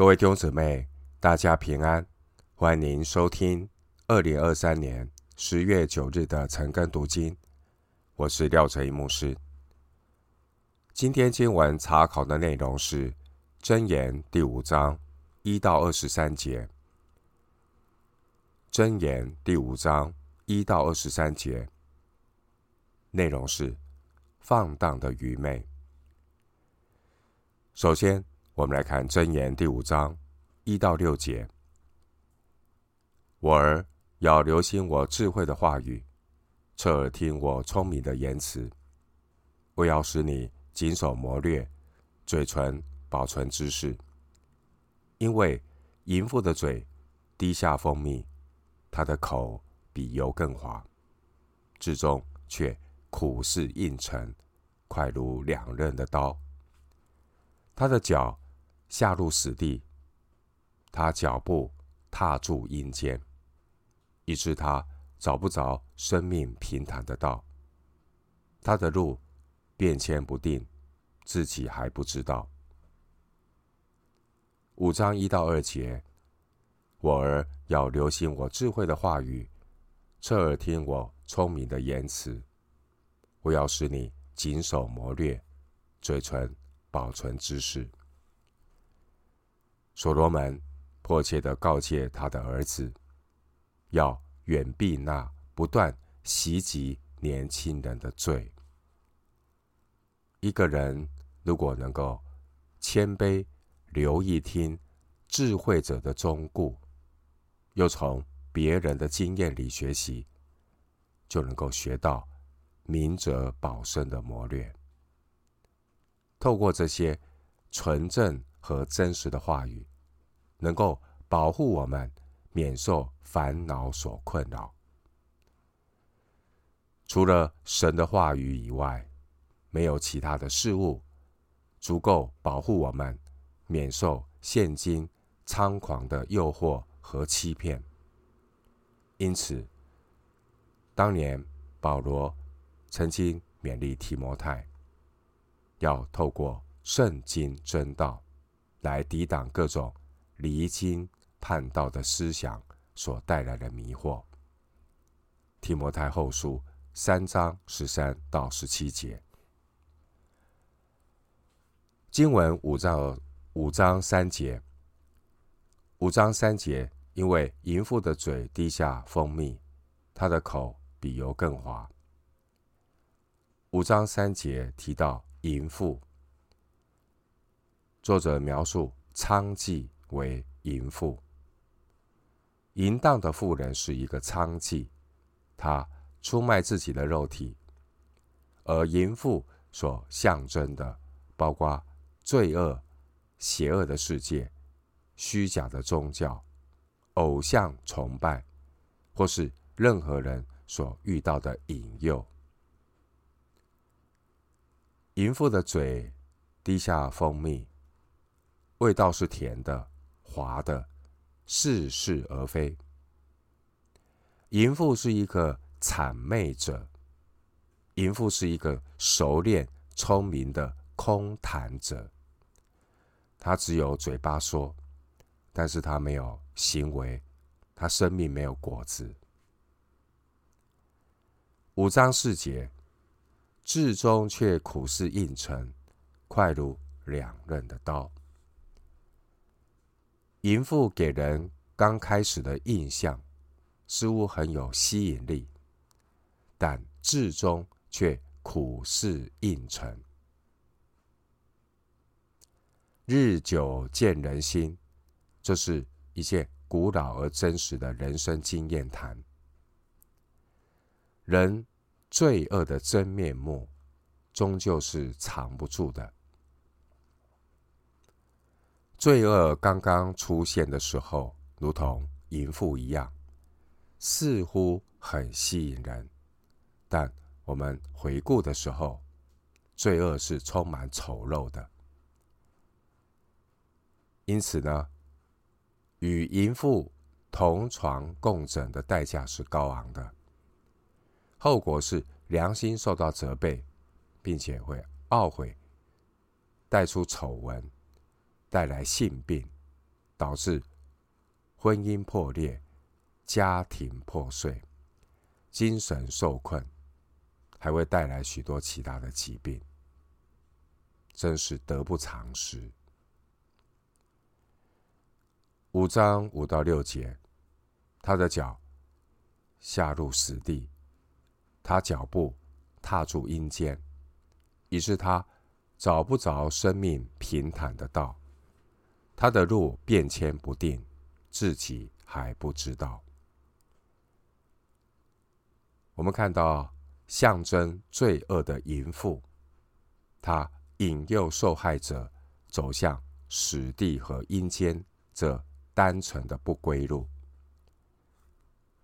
各位弟兄姊妹，大家平安，欢迎收听二零二三年十月九日的晨更读经。我是廖成一牧师。今天经文查考的内容是《箴言》第五章一到二十三节，《箴言》第五章一到二十三节内容是放荡的愚昧。首先，我们来看《箴言》第五章一到六节。我儿要留心我智慧的话语，侧耳听我聪明的言辞。我要使你谨守谋略，嘴唇保存知识。因为淫妇的嘴滴下蜂蜜，她的口比油更滑，至终却苦似硬尘，快如两刃的刀。她的脚下入死地，他脚步踏住阴间，以致他找不着生命平坦的道。他的路变迁不定，自己还不知道。五章一到二节，我儿要留心我智慧的话语，侧耳听我聪明的言辞。我要使你谨守谋略，嘴唇保存知识。所罗门迫切地告诫他的儿子，要远避那不断袭击年轻人的罪。一个人如果能够谦卑、留意听智慧者的忠告，又从别人的经验里学习，就能够学到明哲保身的谋略。透过这些纯正和真实的话语。能够保护我们免受烦恼所困扰。除了神的话语以外，没有其他的事物足够保护我们免受现今猖狂的诱惑和欺骗。因此，当年保罗曾经勉励提摩太，要透过圣经真道来抵挡各种。离经叛道的思想所带来的迷惑。提摩太后书三章十三到十七节，经文五章五章三节，五章三节，因为淫妇的嘴滴下蜂蜜，她的口比油更滑。五章三节提到淫妇，作者描述娼妓。为淫妇，淫荡的妇人是一个娼妓，她出卖自己的肉体；而淫妇所象征的，包括罪恶、邪恶的世界、虚假的宗教、偶像崇拜，或是任何人所遇到的引诱。淫妇的嘴滴下蜂蜜，味道是甜的。滑的，似是而非。淫妇是一个谄媚者，淫妇是一个熟练、聪明的空谈者。他只有嘴巴说，但是他没有行为，他生命没有果子。五章四节，至终却苦似硬城，快如两刃的刀。淫妇给人刚开始的印象似乎很有吸引力，但至终却苦似硬城。日久见人心，这是一件古老而真实的人生经验谈。人罪恶的真面目，终究是藏不住的。罪恶刚刚出现的时候，如同淫妇一样，似乎很吸引人。但我们回顾的时候，罪恶是充满丑陋的。因此呢，与淫妇同床共枕的代价是高昂的，后果是良心受到责备，并且会懊悔，带出丑闻。带来性病，导致婚姻破裂、家庭破碎、精神受困，还会带来许多其他的疾病，真是得不偿失。五章五到六节，他的脚下入死地，他脚步踏住阴间，以致他找不着生命平坦的道，他的路变迁不定，自己还不知道。我们看到象征罪恶的淫妇，他引诱受害者走向死地和阴间这。单纯的不归路，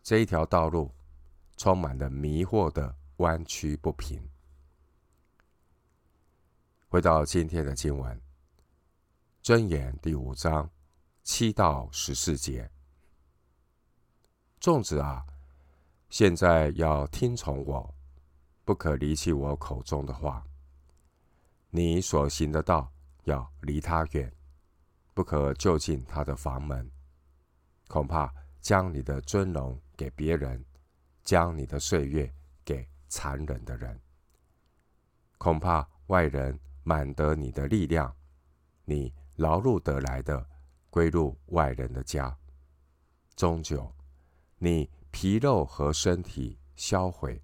这一条道路充满了迷惑的弯曲不平。回到今天的经文，箴言第五章七到十四节，粽子啊，现在要听从我，不可离弃我口中的话。你所行的道要离他远。不可就近他的房门，恐怕将你的尊荣给别人，将你的岁月给残忍的人。恐怕外人满得你的力量，你劳碌得来的归入外人的家。终久，你皮肉和身体销毁，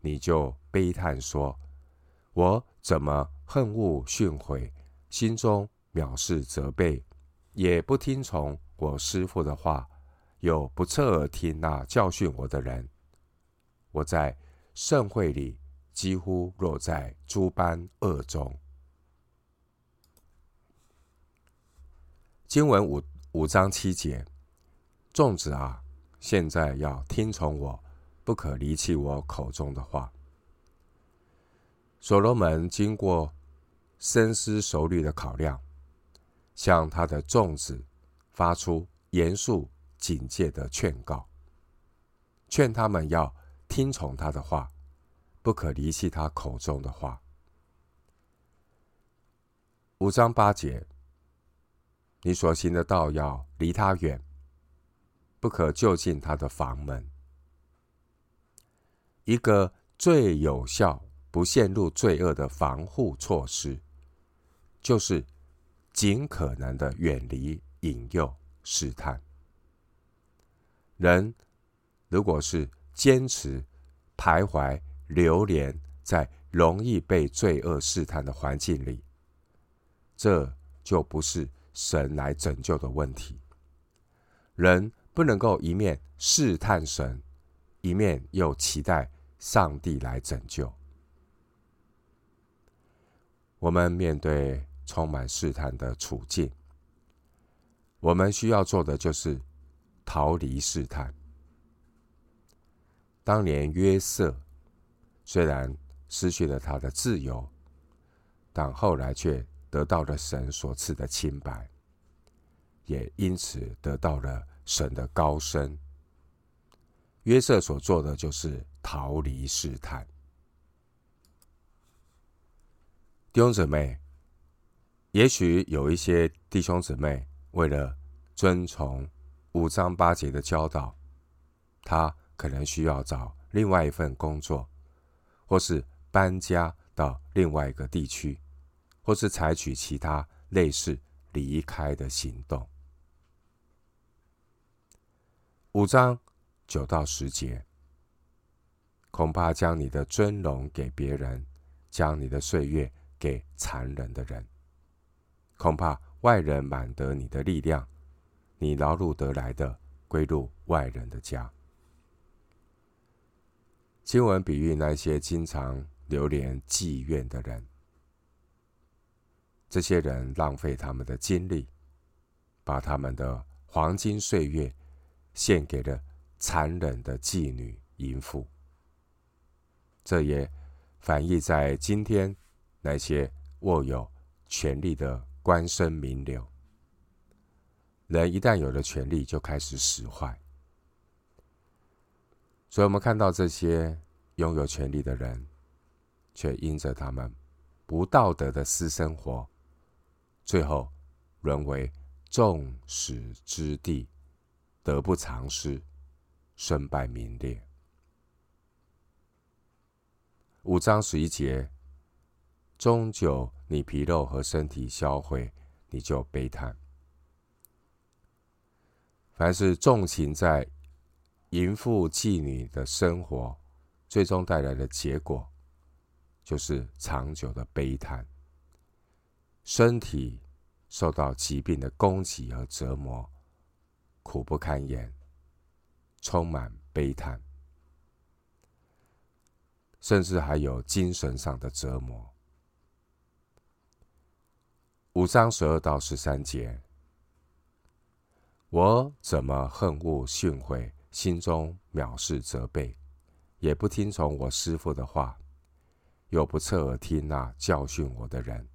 你就悲叹说：“我怎么恨恶训诲，心中藐视责备？”也不听从我师父的话，又不侧耳听那教训我的人，我在盛会里几乎落在诸般恶中。经文五五章七节，众子啊，现在要听从我，不可离弃我口中的话。所罗门经过深思熟虑的考量。向他的众子发出严肃警戒的劝告，劝他们要听从他的话，不可离弃他口中的话。五章八节，你所行的道要离他远，不可就近他的房门。一个最有效不陷入罪恶的防护措施，就是。尽可能的远离引诱试探。人如果是坚持徘徊流连在容易被罪恶试探的环境里，这就不是神来拯救的问题。人不能够一面试探神，一面又期待上帝来拯救。我们面对。充满试探的处境，我们需要做的就是逃离试探。当年约瑟虽然失去了他的自由，但后来却得到了神所赐的清白，也因此得到了神的高升。约瑟所做的就是逃离试探。弟兄姊妹。也许有一些弟兄姊妹为了遵从五章八节的教导，他可能需要找另外一份工作，或是搬家到另外一个地区，或是采取其他类似离开的行动。五章九到十节，恐怕将你的尊荣给别人，将你的岁月给残忍的人。恐怕外人满得你的力量，你劳碌得来的归入外人的家。经文比喻那些经常流连妓院的人，这些人浪费他们的精力，把他们的黄金岁月献给了残忍的妓女淫妇。这也反映在今天那些握有权力的。官绅名流，人一旦有了权力，就开始使坏。所以，我们看到这些拥有权力的人，却因着他们不道德的私生活，最后沦为众矢之的，得不偿失，身败名裂。五章十一节，终久你皮肉和身体销毁，你就悲叹。凡是纵情在淫妇妓女的生活，最终带来的结果，就是长久的悲叹，身体受到疾病的攻击和折磨，苦不堪言，充满悲叹，甚至还有精神上的折磨。五章十二到十三节。我怎么恨恶训诲，心中藐视责备，也不听从我师父的话，又不侧耳听那教训我的人。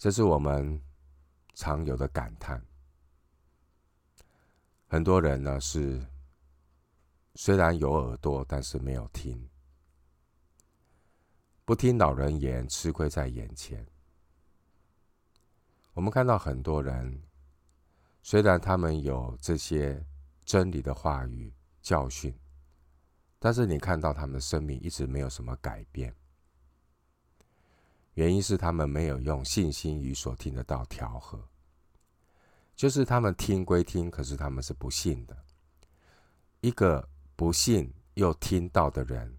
这是我们常有的感叹。很多人呢是虽然有耳朵，但是没有听，不听老人言，吃亏在眼前。我们看到很多人。虽然他们有这些真理的话语教训，但是你看到他们的生命一直没有什么改变。原因是他们没有用信心与所听的道调和，就是他们听归听，可是他们是不信的。一个不信又听到的人，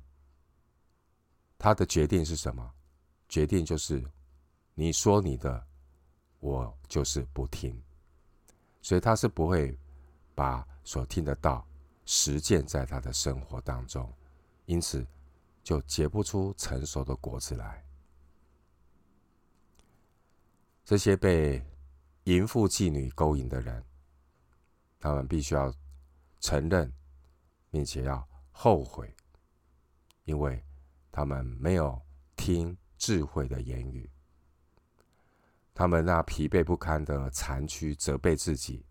他的决定是什么？决定就是你说你的，我就是不听。所以他是不会把所听的道实践在他的生活当中，因此就结不出成熟的果子来。这些被淫妇妓女勾引的人，他们必须要承认，并且要后悔，因为他们没有听智慧的言语。他们那疲惫不堪的残躯责备自己：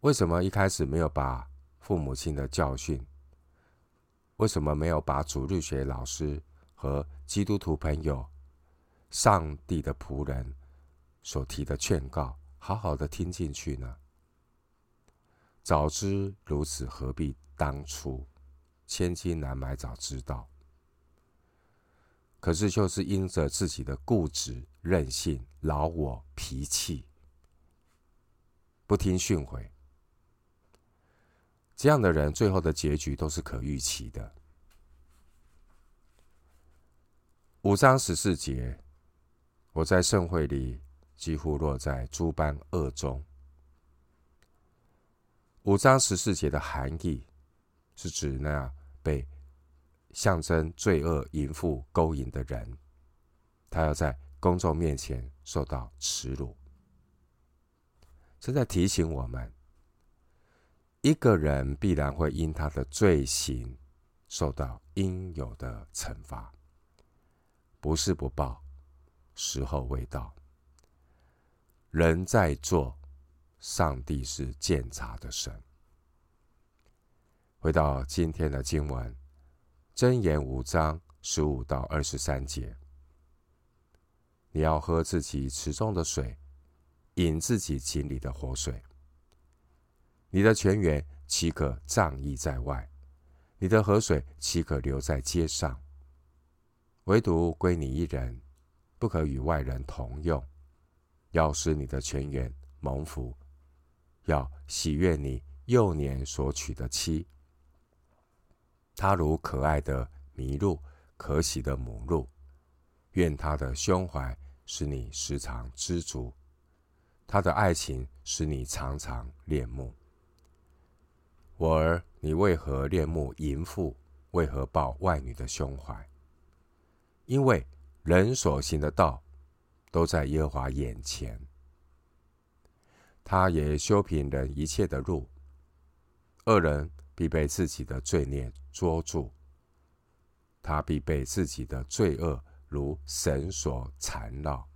为什么一开始没有把父母亲的教训？为什么没有把主日学老师和基督徒朋友、上帝的仆人所提的劝告好好的听进去呢？早知如此，何必当初？千金难买早知道。可是，就是因着自己的固执、任性、老我、脾气，不听训诲，这样的人最后的结局都是可预期的。五章十四节，我在盛会里几乎落在诸般恶中。五章十四节的含义是指那被。象征罪恶淫妇勾引的人，他要在公众面前受到耻辱。这在提醒我们，一个人必然会因他的罪行受到应有的惩罚，不是不报，时候未到。人在做，上帝是鉴察的神。回到今天的经文。箴言五章十五到二十三节，你要喝自己池中的水，饮自己井里的活水。你的泉源岂可仗义在外？你的河水岂可流在街上？唯独归你一人，不可与外人同用。要使你的全员蒙福，要喜悦你幼年所娶的妻。他如可爱的麋鹿，可喜的母鹿。愿他的胸怀使你时常知足，他的爱情使你常常恋慕。我儿，你为何恋慕淫妇？为何抱外女的胸怀？因为人所行的道，都在耶和华眼前。他也修平人一切的路。恶人。必被自己的罪孽捉住，他必被自己的罪恶如绳索缠绕。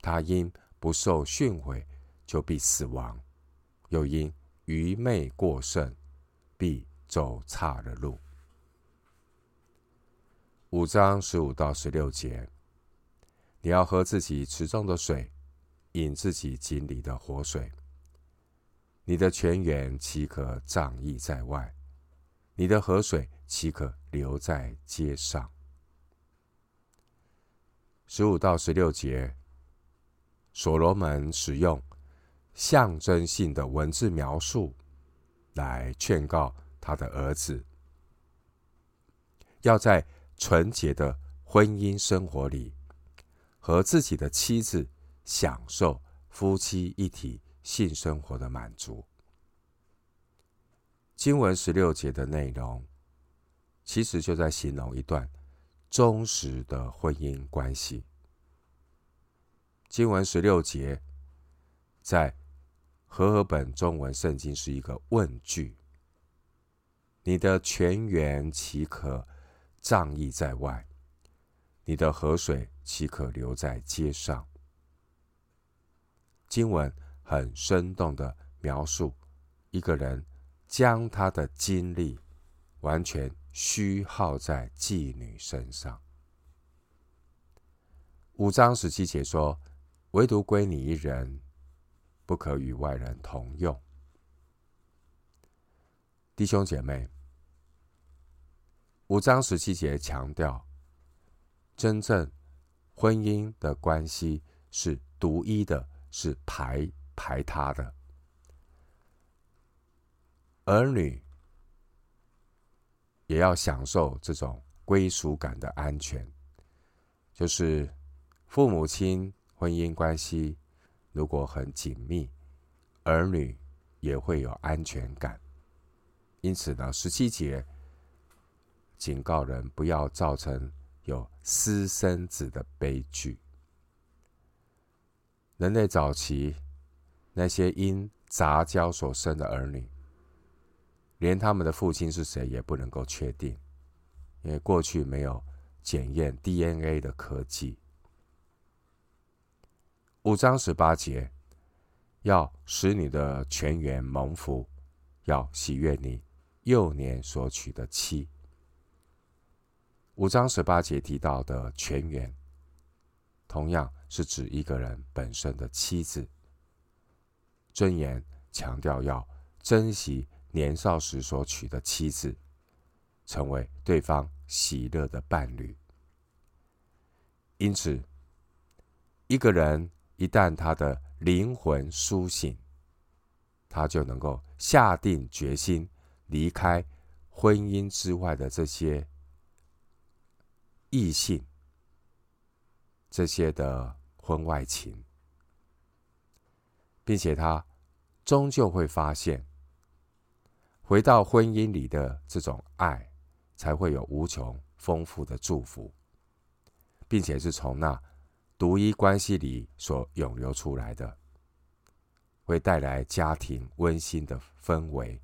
他因不受训诲，就必死亡；又因愚昧过甚，必走岔了路。五章十五到十六节，你要喝自己池中的水，饮自己井里的活水。你的泉源岂可仗义在外？你的河水岂可流在街上？十五到十六节，所罗门使用象征性的文字描述，来劝告他的儿子，要在纯洁的婚姻生活里，和自己的妻子享受夫妻一体。性生活的满足。经文十六节的内容，其实就在形容一段忠实的婚姻关系。经文十六节在和合本中文圣经是一个问句：“你的泉源岂可仗义在外？你的河水岂可留在街上？”经文。很生动的描述，一个人将他的精力完全虚耗在妓女身上。五章十七节说：“唯独归你一人，不可与外人同用。”弟兄姐妹，五章十七节强调，真正婚姻的关系是独一的，是排。排他的儿女也要享受这种归属感的安全，就是父母亲婚姻关系如果很紧密，儿女也会有安全感。因此呢，十七节警告人不要造成有私生子的悲剧。人类早期。那些因杂交所生的儿女，连他们的父亲是谁也不能够确定，因为过去没有检验 DNA 的科技。五章十八节，要使你的全员蒙福，要喜悦你幼年所娶的妻。五章十八节提到的全员，同样是指一个人本身的妻子。箴言强调要珍惜年少时所娶的妻子，成为对方喜乐的伴侣。因此，一个人一旦他的灵魂苏醒，他就能够下定决心离开婚姻之外的这些异性，这些的婚外情。并且他终究会发现，回到婚姻里的这种爱，才会有无穷丰富的祝福，并且是从那独一关系里所涌流出来的，会带来家庭温馨的氛围，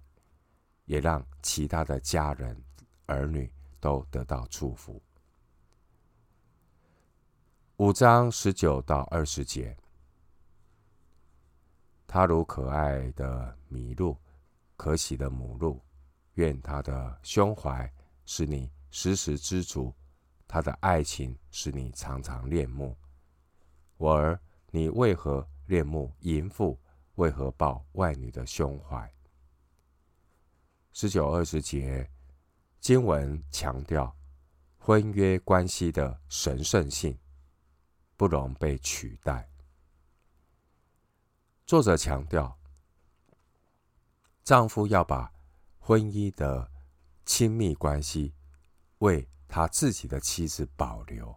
也让其他的家人儿女都得到祝福。五章十九到二十节。他如可爱的麋鹿，可喜的母鹿，愿他的胸怀使你时时知足，他的爱情使你常常恋慕。我儿，你为何恋慕淫妇？为何抱外女的胸怀？十九、二十节经文强调婚约关系的神圣性，不容被取代。作者强调，丈夫要把婚姻的亲密关系为他自己的妻子保留，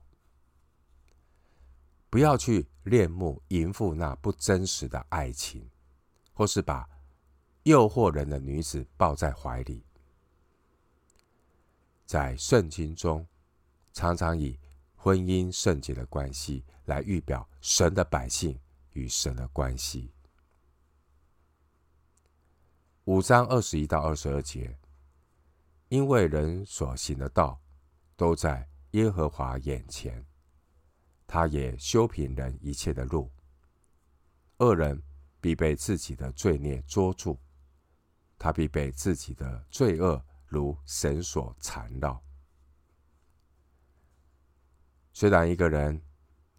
不要去恋慕淫妇那不真实的爱情，或是把诱惑人的女子抱在怀里。在圣经中，常常以婚姻圣洁的关系来预表神的百姓与神的关系。五章二十一到二十二节，因为人所行的道都在耶和华眼前，他也修平人一切的路。恶人必被自己的罪孽捉住，他必被自己的罪恶如绳索缠绕。虽然一个人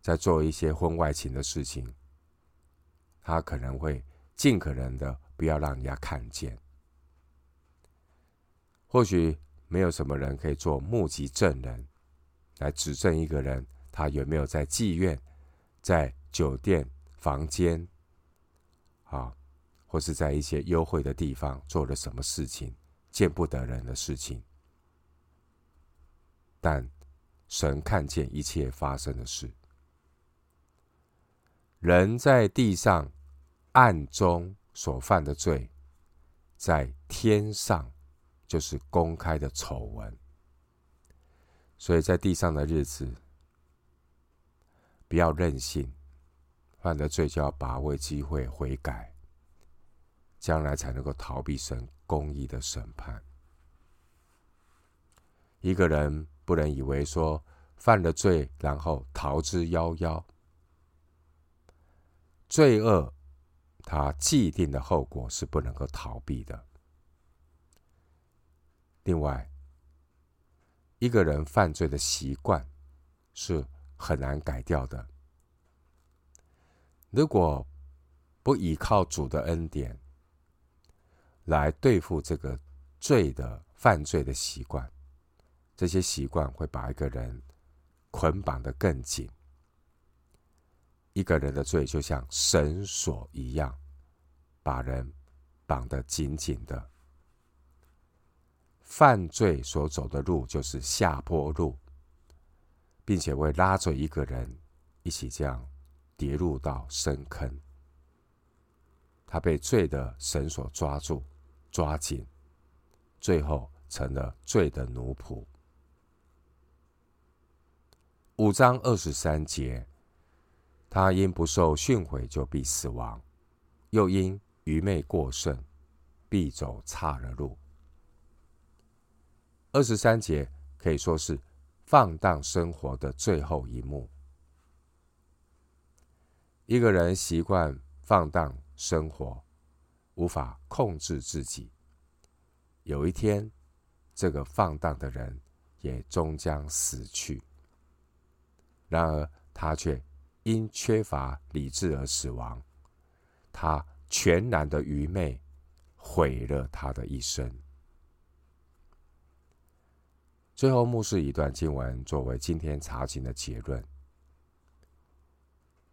在做一些婚外情的事情，他可能会尽可能的不要让人家看见。或许没有什么人可以做目击证人，来指证一个人他有没有在妓院、在酒店房间，啊，或是在一些幽会的地方做了什么事情，见不得人的事情。但神看见一切发生的事，人在地上暗中所犯的罪，在天上。就是公开的丑闻，所以在地上的日子，不要任性，犯了罪就要把握机会悔改，将来才能够逃避神公义的审判。一个人不能以为说犯了罪，然后逃之夭夭，罪恶它既定的后果是不能够逃避的。另外，一个人犯罪的习惯是很难改掉的。如果不依靠主的恩典来对付这个罪的犯罪的习惯，这些习惯会把一个人捆绑得更紧。一个人的罪就像绳索一样，把人绑得紧紧的。犯罪所走的路就是下坡路，并且会拉着一个人一起这样跌入到深坑。他被罪的绳索抓住、抓紧，最后成了罪的奴仆。五章二十三节，他因不受训诲就必死亡，又因愚昧过甚，必走岔了路。二十三节可以说是放荡生活的最后一幕。一个人习惯放荡生活，无法控制自己。有一天，这个放荡的人也终将死去。然而，他却因缺乏理智而死亡。他全然的愚昧，毁了他的一生。最后，牧师一段经文作为今天查经的结论：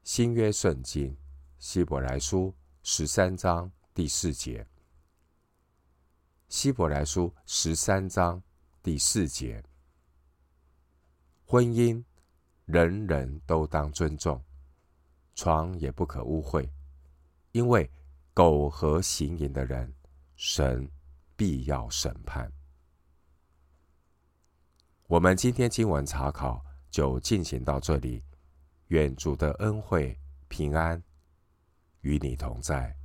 新约圣经希伯来书十三章第四节。希伯来书十三章第四节，婚姻人人都当尊重，床也不可污秽，因为苟合行淫的人，神必要审判。我们今天经文查考就进行到这里，愿主的恩惠平安与你同在。